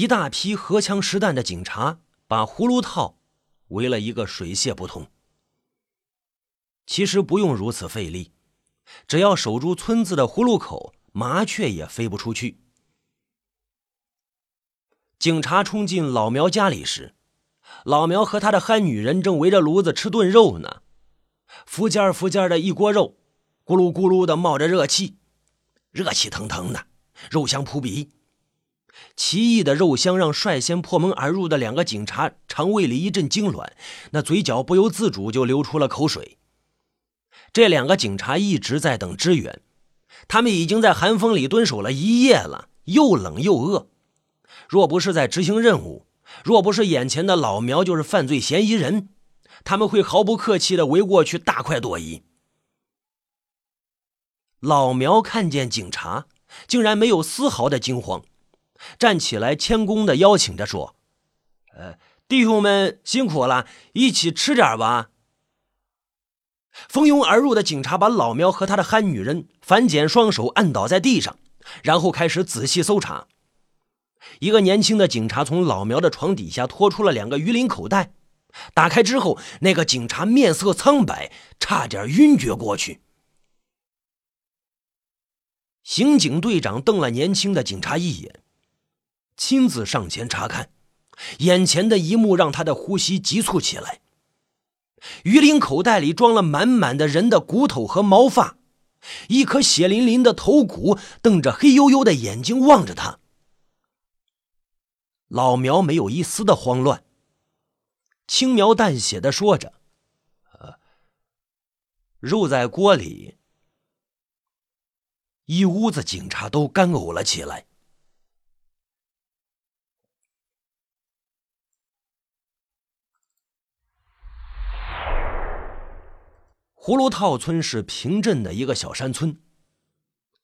一大批荷枪实弹的警察把葫芦套围了一个水泄不通。其实不用如此费力，只要守住村子的葫芦口，麻雀也飞不出去。警察冲进老苗家里时，老苗和他的憨女人正围着炉子吃炖肉呢，福尖福尖的一锅肉，咕噜咕噜的冒着热气，热气腾腾的，肉香扑鼻。奇异的肉香让率先破门而入的两个警察肠胃里一阵痉挛，那嘴角不由自主就流出了口水。这两个警察一直在等支援，他们已经在寒风里蹲守了一夜了，又冷又饿。若不是在执行任务，若不是眼前的老苗就是犯罪嫌疑人，他们会毫不客气地围过去大快朵颐。老苗看见警察，竟然没有丝毫的惊慌。站起来，谦恭地邀请着说：“呃，弟兄们辛苦了，一起吃点吧。”蜂拥而入的警察把老苗和他的憨女人反剪双手按倒在地上，然后开始仔细搜查。一个年轻的警察从老苗的床底下拖出了两个鱼鳞口袋，打开之后，那个警察面色苍白，差点晕厥过去。刑警队长瞪了年轻的警察一眼。亲自上前查看，眼前的一幕让他的呼吸急促起来。鱼鳞口袋里装了满满的人的骨头和毛发，一颗血淋淋的头骨瞪着黑黝黝的眼睛望着他。老苗没有一丝的慌乱，轻描淡写的说着：“，肉在锅里。”一屋子警察都干呕了起来。葫芦套村是平镇的一个小山村，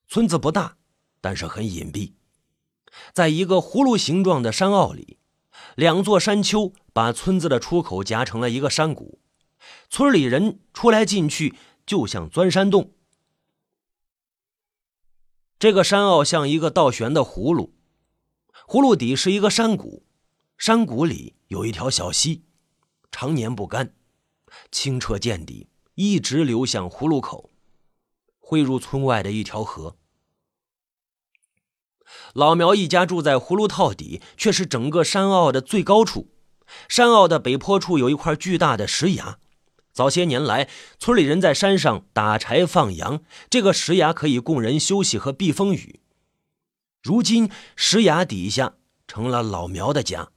村子不大，但是很隐蔽。在一个葫芦形状的山坳里，两座山丘把村子的出口夹成了一个山谷，村里人出来进去就像钻山洞。这个山坳像一个倒悬的葫芦，葫芦底是一个山谷，山谷里有一条小溪，常年不干，清澈见底。一直流向葫芦口，汇入村外的一条河。老苗一家住在葫芦套底，却是整个山坳的最高处。山坳的北坡处有一块巨大的石崖。早些年来，村里人在山上打柴放羊，这个石崖可以供人休息和避风雨。如今，石崖底下成了老苗的家。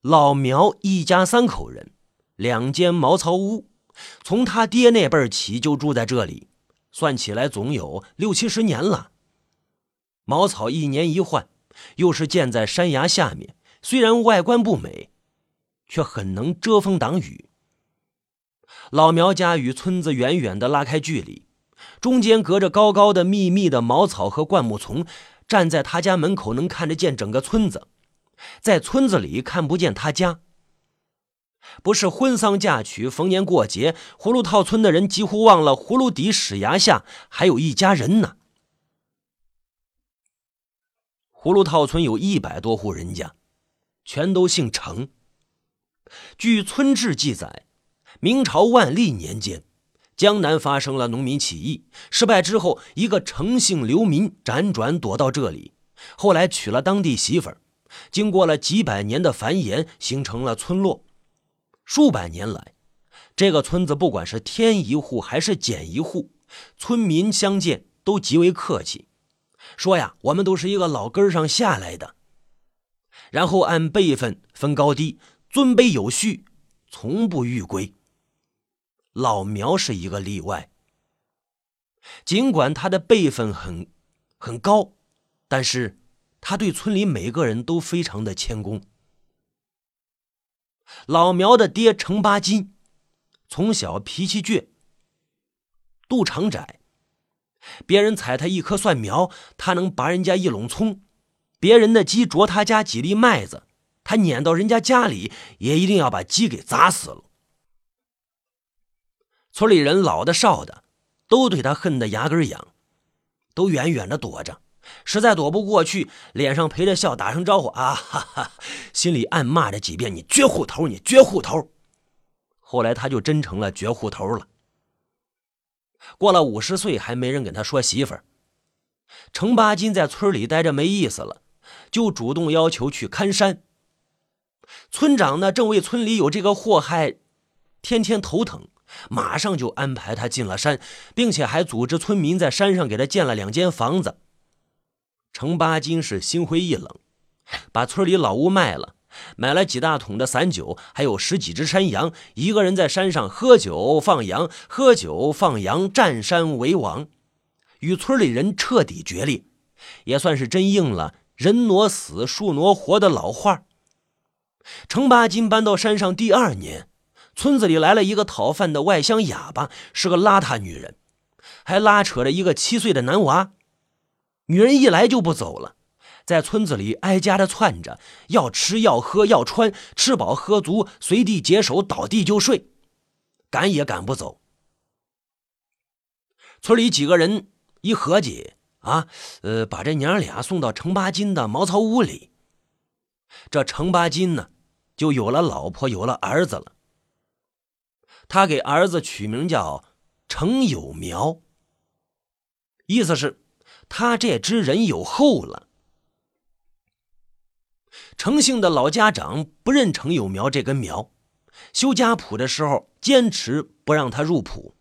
老苗一家三口人，两间茅草屋。从他爹那辈儿起就住在这里，算起来总有六七十年了。茅草一年一换，又是建在山崖下面，虽然外观不美，却很能遮风挡雨。老苗家与村子远远的拉开距离，中间隔着高高的密密的茅草和灌木丛，站在他家门口能看得见整个村子，在村子里看不见他家。不是婚丧嫁娶、逢年过节，葫芦套村的人几乎忘了葫芦底屎崖下还有一家人呢。葫芦套村有一百多户人家，全都姓程。据村志记载，明朝万历年间，江南发生了农民起义，失败之后，一个程姓流民辗转躲到这里，后来娶了当地媳妇儿，经过了几百年的繁衍，形成了村落。数百年来，这个村子不管是添一户还是减一户，村民相见都极为客气，说呀，我们都是一个老根上下来的，然后按辈分分高低，尊卑有序，从不逾规。老苗是一个例外，尽管他的辈分很很高，但是他对村里每个人都非常的谦恭。老苗的爹程八金，从小脾气倔，肚肠窄。别人踩他一棵蒜苗，他能拔人家一垄葱；别人的鸡啄他家几粒麦子，他撵到人家家里，也一定要把鸡给砸死了。村里人老的少的，都对他恨得牙根痒，都远远的躲着，实在躲不过去，脸上陪着笑，打声招呼啊哈哈，心里暗骂着几遍：“你绝户头，你绝户头。”后来他就真成了绝户头了。过了五十岁，还没人跟他说媳妇儿。程八金在村里待着没意思了，就主动要求去看山。村长呢，正为村里有这个祸害，天天头疼，马上就安排他进了山，并且还组织村民在山上给他建了两间房子。程八金是心灰意冷，把村里老屋卖了，买了几大桶的散酒，还有十几只山羊，一个人在山上喝酒放羊，喝酒放羊，占山为王。与村里人彻底决裂，也算是真应了“人挪死，树挪活”的老话。程八金搬到山上第二年，村子里来了一个讨饭的外乡哑巴，是个邋遢女人，还拉扯着一个七岁的男娃。女人一来就不走了，在村子里挨家的窜着，要吃要喝要穿，吃饱喝足，随地解手，倒地就睡，赶也赶不走。村里几个人。一合计啊，呃，把这娘俩送到程八金的茅草屋里。这程八金呢，就有了老婆，有了儿子了。他给儿子取名叫程有苗，意思是，他这只人有后了。程姓的老家长不认程有苗这根苗，修家谱的时候坚持不让他入谱，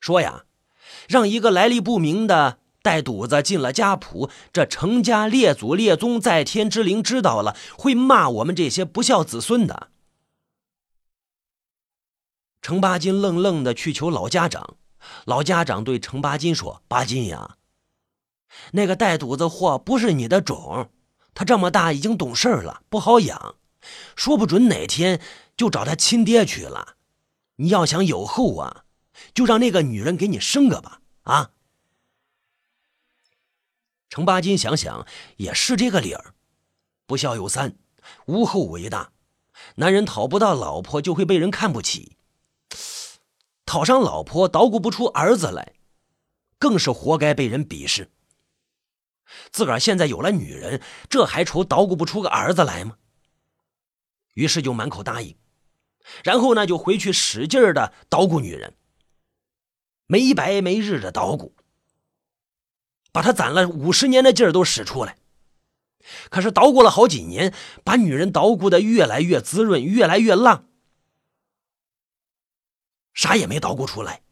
说呀。让一个来历不明的带犊子进了家谱，这程家列祖列宗在天之灵知道了，会骂我们这些不孝子孙的。程八金愣愣的去求老家长，老家长对程八金说：“八金呀，那个带犊子货不是你的种，他这么大已经懂事了，不好养，说不准哪天就找他亲爹去了。你要想有后啊。”就让那个女人给你生个吧，啊！程八金想想也是这个理儿，不孝有三，无后为大。男人讨不到老婆就会被人看不起，讨上老婆捣鼓不出儿子来，更是活该被人鄙视。自个儿现在有了女人，这还愁捣鼓不出个儿子来吗？于是就满口答应，然后呢就回去使劲的捣鼓女人。没白没日的捣鼓，把他攒了五十年的劲儿都使出来。可是捣鼓了好几年，把女人捣鼓的越来越滋润，越来越浪，啥也没捣鼓出来。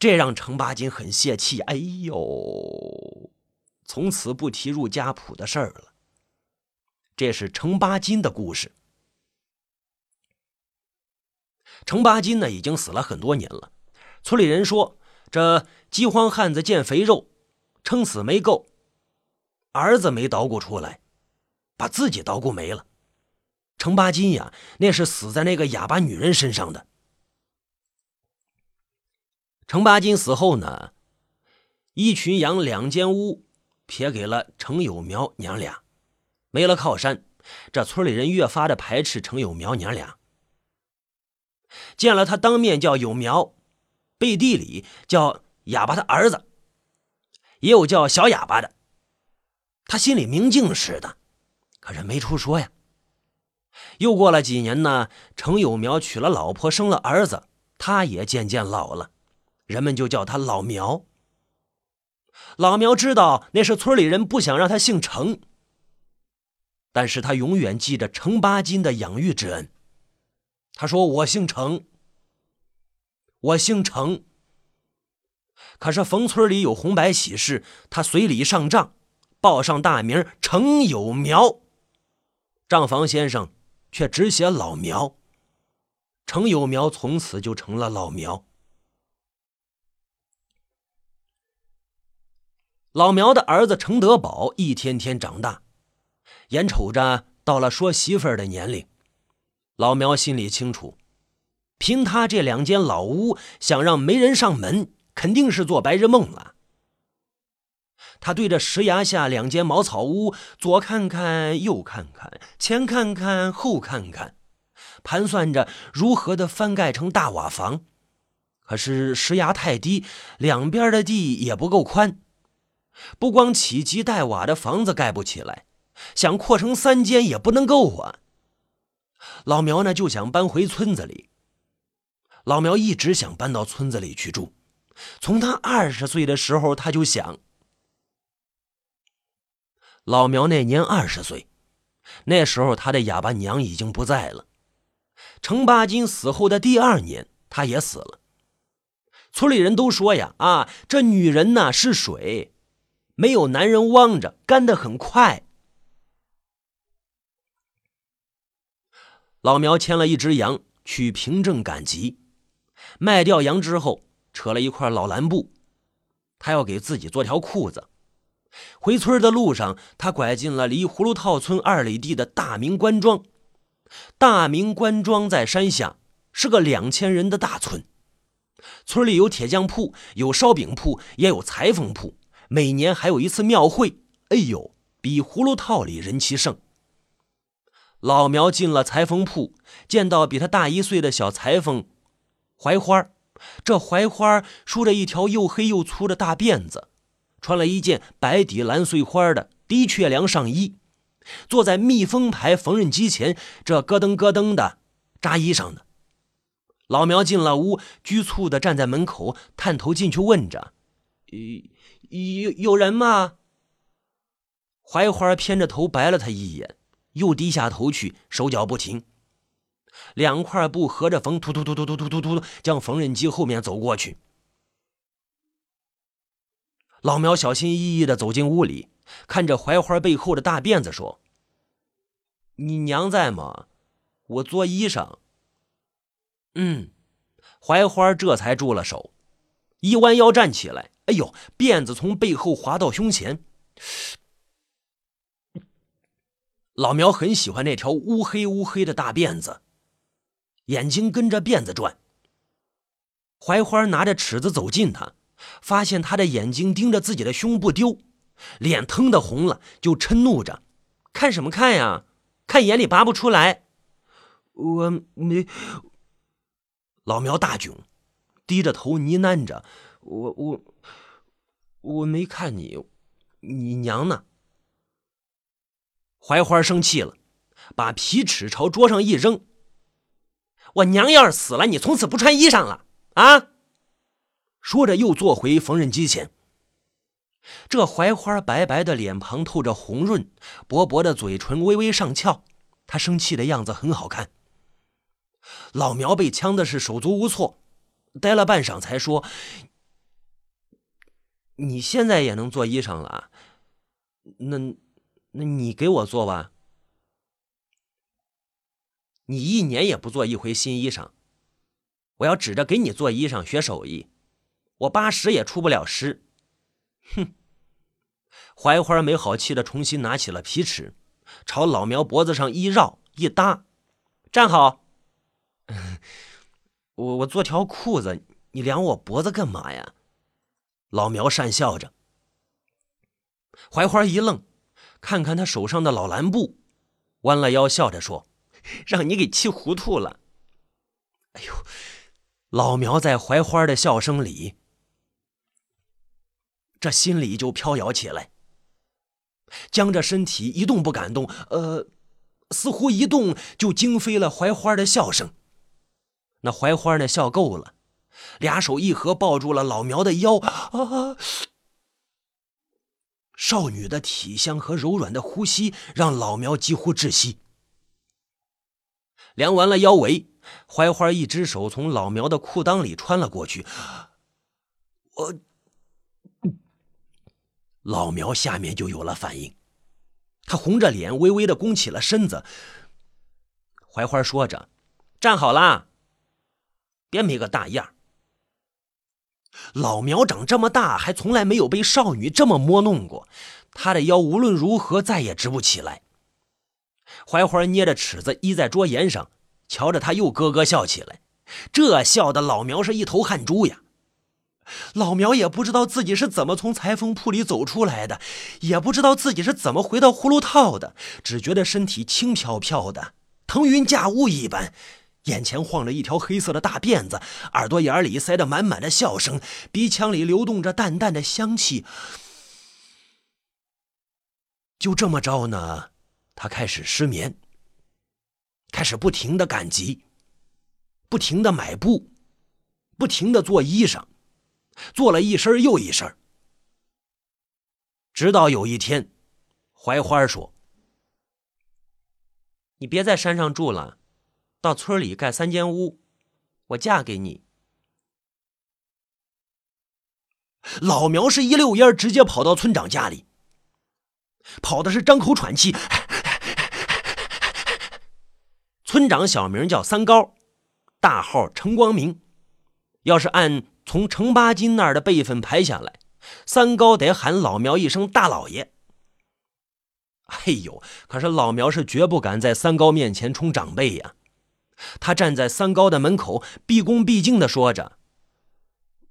这让程八金很泄气。哎呦，从此不提入家谱的事儿了。这是程八金的故事。程八金呢，已经死了很多年了。村里人说：“这饥荒汉子见肥肉，撑死没够，儿子没捣鼓出来，把自己捣鼓没了。程八金呀，那是死在那个哑巴女人身上的。程八金死后呢，一群羊两间屋撇给了程有苗娘俩，没了靠山，这村里人越发的排斥程有苗娘俩。见了他，当面叫有苗。”背地里叫哑巴的儿子，也有叫小哑巴的。他心里明镜似的，可是没处说呀。又过了几年呢，程有苗娶了老婆，生了儿子，他也渐渐老了，人们就叫他老苗。老苗知道那是村里人不想让他姓程，但是他永远记着程八金的养育之恩。他说：“我姓程。”我姓程，可是冯村里有红白喜事，他随礼上账，报上大名程有苗，账房先生却只写老苗，程有苗从此就成了老苗。老苗的儿子程德宝一天天长大，眼瞅着到了说媳妇儿的年龄，老苗心里清楚。凭他这两间老屋，想让没人上门，肯定是做白日梦了。他对着石崖下两间茅草屋，左看看，右看看，前看看，后看看，盘算着如何的翻盖成大瓦房。可是石崖太低，两边的地也不够宽，不光起基带瓦的房子盖不起来，想扩成三间也不能够啊。老苗呢就想搬回村子里。老苗一直想搬到村子里去住，从他二十岁的时候他就想。老苗那年二十岁，那时候他的哑巴娘已经不在了。程八金死后的第二年，他也死了。村里人都说呀：“啊，这女人呐是水，没有男人汪着，干得很快。”老苗牵了一只羊去平镇赶集，卖掉羊之后，扯了一块老蓝布，他要给自己做条裤子。回村的路上，他拐进了离葫芦套村二里地的大明官庄。大明官庄在山下，是个两千人的大村。村里有铁匠铺，有烧饼铺，也有裁缝铺。每年还有一次庙会，哎呦，比葫芦套里人气盛。老苗进了裁缝铺，见到比他大一岁的小裁缝槐花。这槐花梳着一条又黑又粗的大辫子。穿了一件白底蓝碎花的的确良上衣，坐在密封牌缝纫机前，这咯噔咯噔的扎衣裳呢。老苗进了屋，局促的站在门口，探头进去问着：“有有人吗？”槐花偏着头白了他一眼，又低下头去，手脚不停，两块布合着缝，突突突突突突突突，将缝纫机后面走过去。老苗小心翼翼的走进屋里，看着槐花背后的大辫子，说：“你娘在吗？我做衣裳。”嗯，槐花这才住了手，一弯腰站起来。哎呦，辫子从背后滑到胸前。老苗很喜欢那条乌黑乌黑的大辫子，眼睛跟着辫子转。槐花拿着尺子走近他。发现他的眼睛盯着自己的胸不丢，脸腾的红了，就嗔怒着：“看什么看呀？看眼里拔不出来。”我没。老苗大囧，低着头呢喃着：“我我我没看你，你娘呢？”槐花生气了，把皮尺朝桌上一扔：“我娘要是死了，你从此不穿衣裳了啊！”说着，又坐回缝纫机前。这槐花白白的脸庞透着红润，薄薄的嘴唇微微上翘，她生气的样子很好看。老苗被呛的是手足无措，待了半晌才说：“你现在也能做衣裳了？那那你给我做吧。你一年也不做一回新衣裳，我要指着给你做衣裳学手艺。”我八十也出不了师，哼！槐花没好气的重新拿起了皮尺，朝老苗脖子上一绕一搭，站好。我我做条裤子，你量我脖子干嘛呀？老苗讪笑着。槐花一愣，看看他手上的老蓝布，弯了腰笑着说：“让你给气糊涂了。”哎呦！老苗在槐花的笑声里。这心里就飘摇起来，僵着身体一动不敢动，呃，似乎一动就惊飞了槐花的笑声。那槐花呢，笑够了，俩手一合，抱住了老苗的腰。啊！少女的体香和柔软的呼吸让老苗几乎窒息。量完了腰围，槐花一只手从老苗的裤裆里穿了过去，我。老苗下面就有了反应，他红着脸，微微的弓起了身子。槐花说着：“站好啦，别没个大样。”老苗长这么大，还从来没有被少女这么摸弄过，他的腰无论如何再也直不起来。槐花捏着尺子依在桌沿上，瞧着他又咯咯笑起来，这笑的老苗是一头汗珠呀。老苗也不知道自己是怎么从裁缝铺里走出来的，也不知道自己是怎么回到葫芦套的，只觉得身体轻飘飘的，腾云驾雾一般，眼前晃着一条黑色的大辫子，耳朵眼里塞得满满的笑声，鼻腔里流动着淡淡的香气。就这么着呢，他开始失眠，开始不停的赶集，不停的买布，不停的做衣裳，做了一身又一身。直到有一天，槐花说：“你别在山上住了，到村里盖三间屋，我嫁给你。”老苗是一溜烟直接跑到村长家里，跑的是张口喘气。村长小名叫三高，大号程光明。要是按从程八金那儿的辈分排下来，三高得喊老苗一声大老爷。哎呦，可是老苗是绝不敢在三高面前冲长辈呀。他站在三高的门口，毕恭毕敬的说着。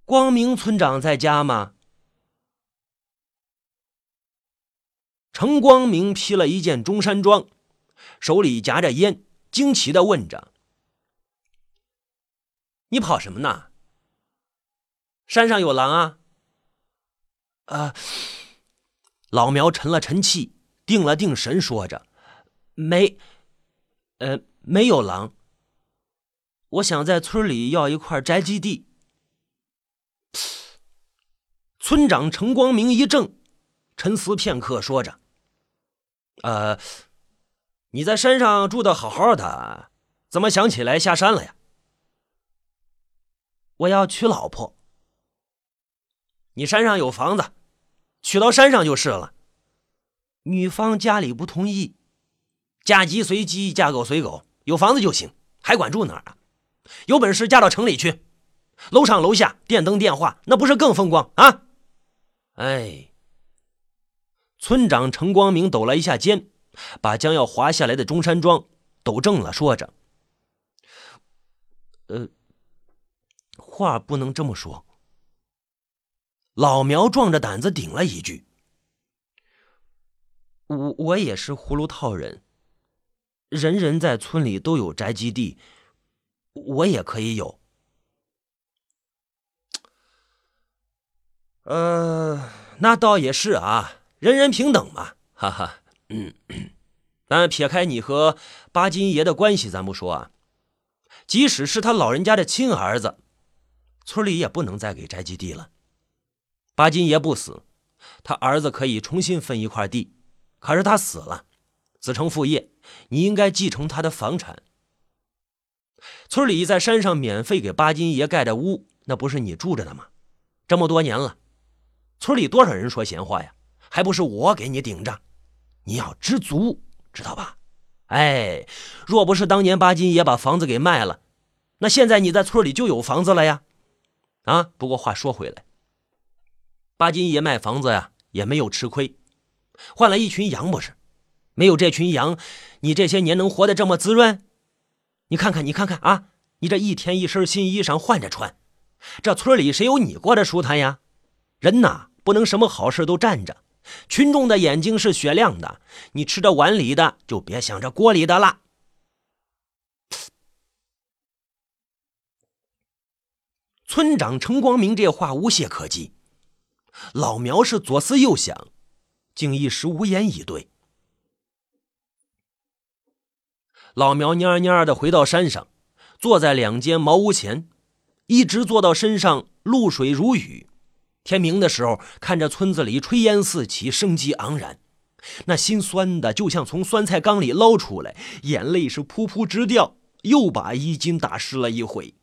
光明村长在家吗？程光明披了一件中山装，手里夹着烟，惊奇的问着：“你跑什么呢？山上有狼啊？”啊！老苗沉了沉气，定了定神，说着：“没，呃，没有狼。我想在村里要一块宅基地。”村长程光明一怔，沉思片刻，说着：“呃，你在山上住的好好的，怎么想起来下山了呀？”“我要娶老婆。”“你山上有房子，娶到山上就是了。”“女方家里不同意，嫁鸡随鸡，嫁狗随狗，有房子就行，还管住哪儿啊？有本事嫁到城里去，楼上楼下电灯电话，那不是更风光啊？”哎，村长程光明抖了一下肩，把将要滑下来的中山装抖正了，说着：“呃，话不能这么说。”老苗壮着胆子顶了一句：“我我也是葫芦套人，人人在村里都有宅基地，我也可以有。”呃，那倒也是啊，人人平等嘛，哈哈。嗯，但撇开你和巴金爷的关系，咱不说啊，即使是他老人家的亲儿子，村里也不能再给宅基地了。巴金爷不死，他儿子可以重新分一块地，可是他死了，子承父业，你应该继承他的房产。村里在山上免费给巴金爷盖的屋，那不是你住着的吗？这么多年了。村里多少人说闲话呀？还不是我给你顶着？你要知足，知道吧？哎，若不是当年巴金爷把房子给卖了，那现在你在村里就有房子了呀！啊，不过话说回来，巴金爷卖房子呀，也没有吃亏，换了一群羊，不是？没有这群羊，你这些年能活得这么滋润？你看看，你看看啊，你这一天一身新衣裳换着穿，这村里谁有你过得舒坦呀？人呐，不能什么好事都占着。群众的眼睛是雪亮的，你吃着碗里的，就别想着锅里的了。村长程光明这话无懈可击，老苗是左思右想，竟一时无言以对。老苗蔫蔫的回到山上，坐在两间茅屋前，一直坐到身上露水如雨。天明的时候，看着村子里炊烟四起，生机盎然，那心酸的就像从酸菜缸里捞出来，眼泪是噗噗直掉，又把衣襟打湿了一回。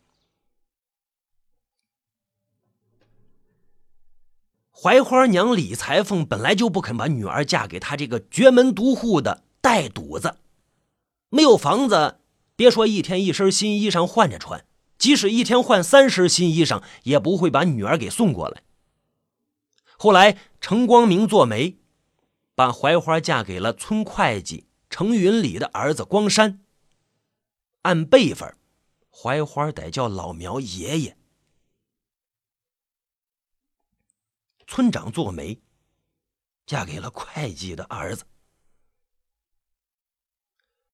槐花娘李裁缝本来就不肯把女儿嫁给他这个绝门独户的带赌子，没有房子，别说一天一身新衣裳换着穿，即使一天换三身新衣裳，也不会把女儿给送过来。后来，程光明做媒，把槐花嫁给了村会计程云礼的儿子光山。按辈分，槐花得叫老苗爷爷。村长做媒，嫁给了会计的儿子。